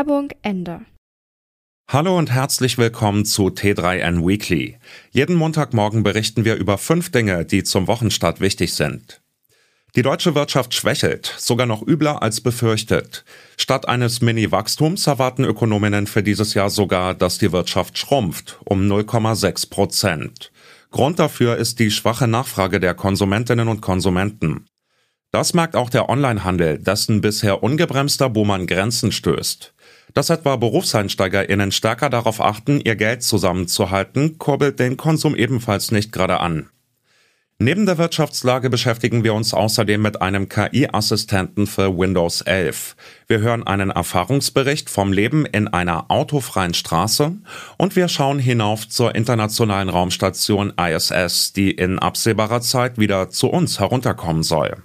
Werbung Ende. Hallo und herzlich willkommen zu T3N Weekly. Jeden Montagmorgen berichten wir über fünf Dinge, die zum Wochenstart wichtig sind. Die deutsche Wirtschaft schwächelt, sogar noch übler als befürchtet. Statt eines Mini-Wachstums erwarten Ökonominnen für dieses Jahr sogar, dass die Wirtschaft schrumpft um 0,6 Prozent. Grund dafür ist die schwache Nachfrage der Konsumentinnen und Konsumenten. Das merkt auch der Onlinehandel, dessen bisher ungebremster Boom an Grenzen stößt. Dass etwa BerufseinsteigerInnen stärker darauf achten, ihr Geld zusammenzuhalten, kurbelt den Konsum ebenfalls nicht gerade an. Neben der Wirtschaftslage beschäftigen wir uns außerdem mit einem KI-Assistenten für Windows 11. Wir hören einen Erfahrungsbericht vom Leben in einer autofreien Straße und wir schauen hinauf zur internationalen Raumstation ISS, die in absehbarer Zeit wieder zu uns herunterkommen soll.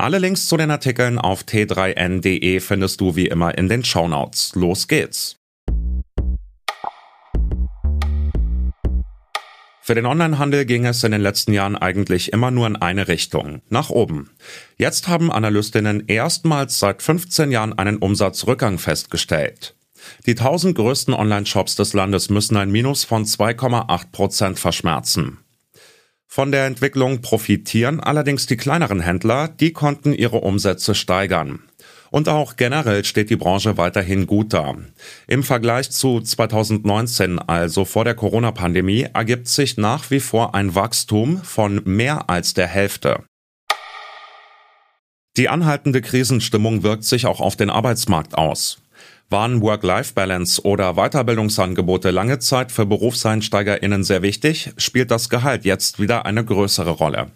Alle Links zu den Artikeln auf t3n.de findest du wie immer in den Shownotes. Los geht's! Für den Onlinehandel ging es in den letzten Jahren eigentlich immer nur in eine Richtung, nach oben. Jetzt haben Analystinnen erstmals seit 15 Jahren einen Umsatzrückgang festgestellt. Die 1000 größten Online-Shops des Landes müssen ein Minus von 2,8 Prozent verschmerzen. Von der Entwicklung profitieren allerdings die kleineren Händler, die konnten ihre Umsätze steigern. Und auch generell steht die Branche weiterhin gut da. Im Vergleich zu 2019, also vor der Corona-Pandemie, ergibt sich nach wie vor ein Wachstum von mehr als der Hälfte. Die anhaltende Krisenstimmung wirkt sich auch auf den Arbeitsmarkt aus. Waren Work-Life-Balance oder Weiterbildungsangebote lange Zeit für BerufseinsteigerInnen sehr wichtig, spielt das Gehalt jetzt wieder eine größere Rolle.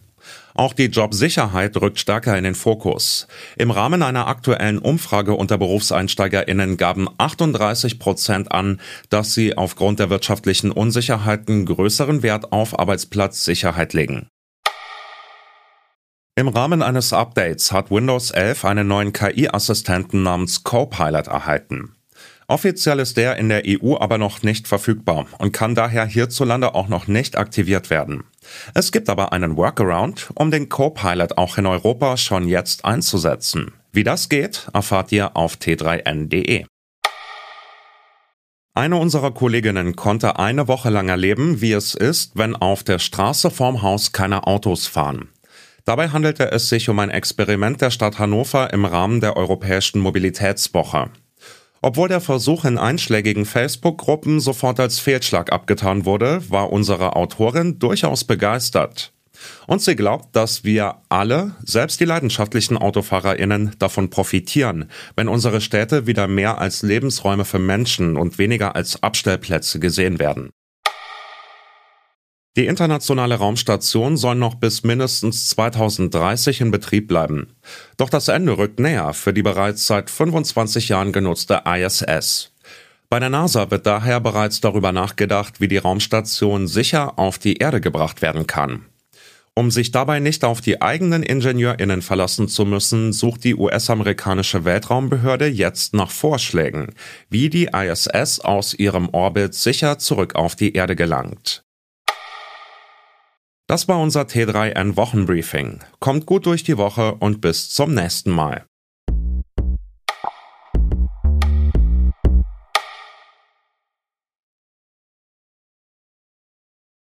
Auch die Jobsicherheit rückt stärker in den Fokus. Im Rahmen einer aktuellen Umfrage unter BerufseinsteigerInnen gaben 38 Prozent an, dass sie aufgrund der wirtschaftlichen Unsicherheiten größeren Wert auf Arbeitsplatzsicherheit legen. Im Rahmen eines Updates hat Windows 11 einen neuen KI-Assistenten namens Copilot erhalten. Offiziell ist der in der EU aber noch nicht verfügbar und kann daher hierzulande auch noch nicht aktiviert werden. Es gibt aber einen Workaround, um den Copilot auch in Europa schon jetzt einzusetzen. Wie das geht, erfahrt ihr auf t3n.de. Eine unserer Kolleginnen konnte eine Woche lang erleben, wie es ist, wenn auf der Straße vorm Haus keine Autos fahren. Dabei handelte es sich um ein Experiment der Stadt Hannover im Rahmen der Europäischen Mobilitätswoche. Obwohl der Versuch in einschlägigen Facebook-Gruppen sofort als Fehlschlag abgetan wurde, war unsere Autorin durchaus begeistert. Und sie glaubt, dass wir alle, selbst die leidenschaftlichen AutofahrerInnen, davon profitieren, wenn unsere Städte wieder mehr als Lebensräume für Menschen und weniger als Abstellplätze gesehen werden. Die internationale Raumstation soll noch bis mindestens 2030 in Betrieb bleiben. Doch das Ende rückt näher für die bereits seit 25 Jahren genutzte ISS. Bei der NASA wird daher bereits darüber nachgedacht, wie die Raumstation sicher auf die Erde gebracht werden kann. Um sich dabei nicht auf die eigenen Ingenieurinnen verlassen zu müssen, sucht die US-amerikanische Weltraumbehörde jetzt nach Vorschlägen, wie die ISS aus ihrem Orbit sicher zurück auf die Erde gelangt. Das war unser T3N Wochenbriefing. Kommt gut durch die Woche und bis zum nächsten Mal.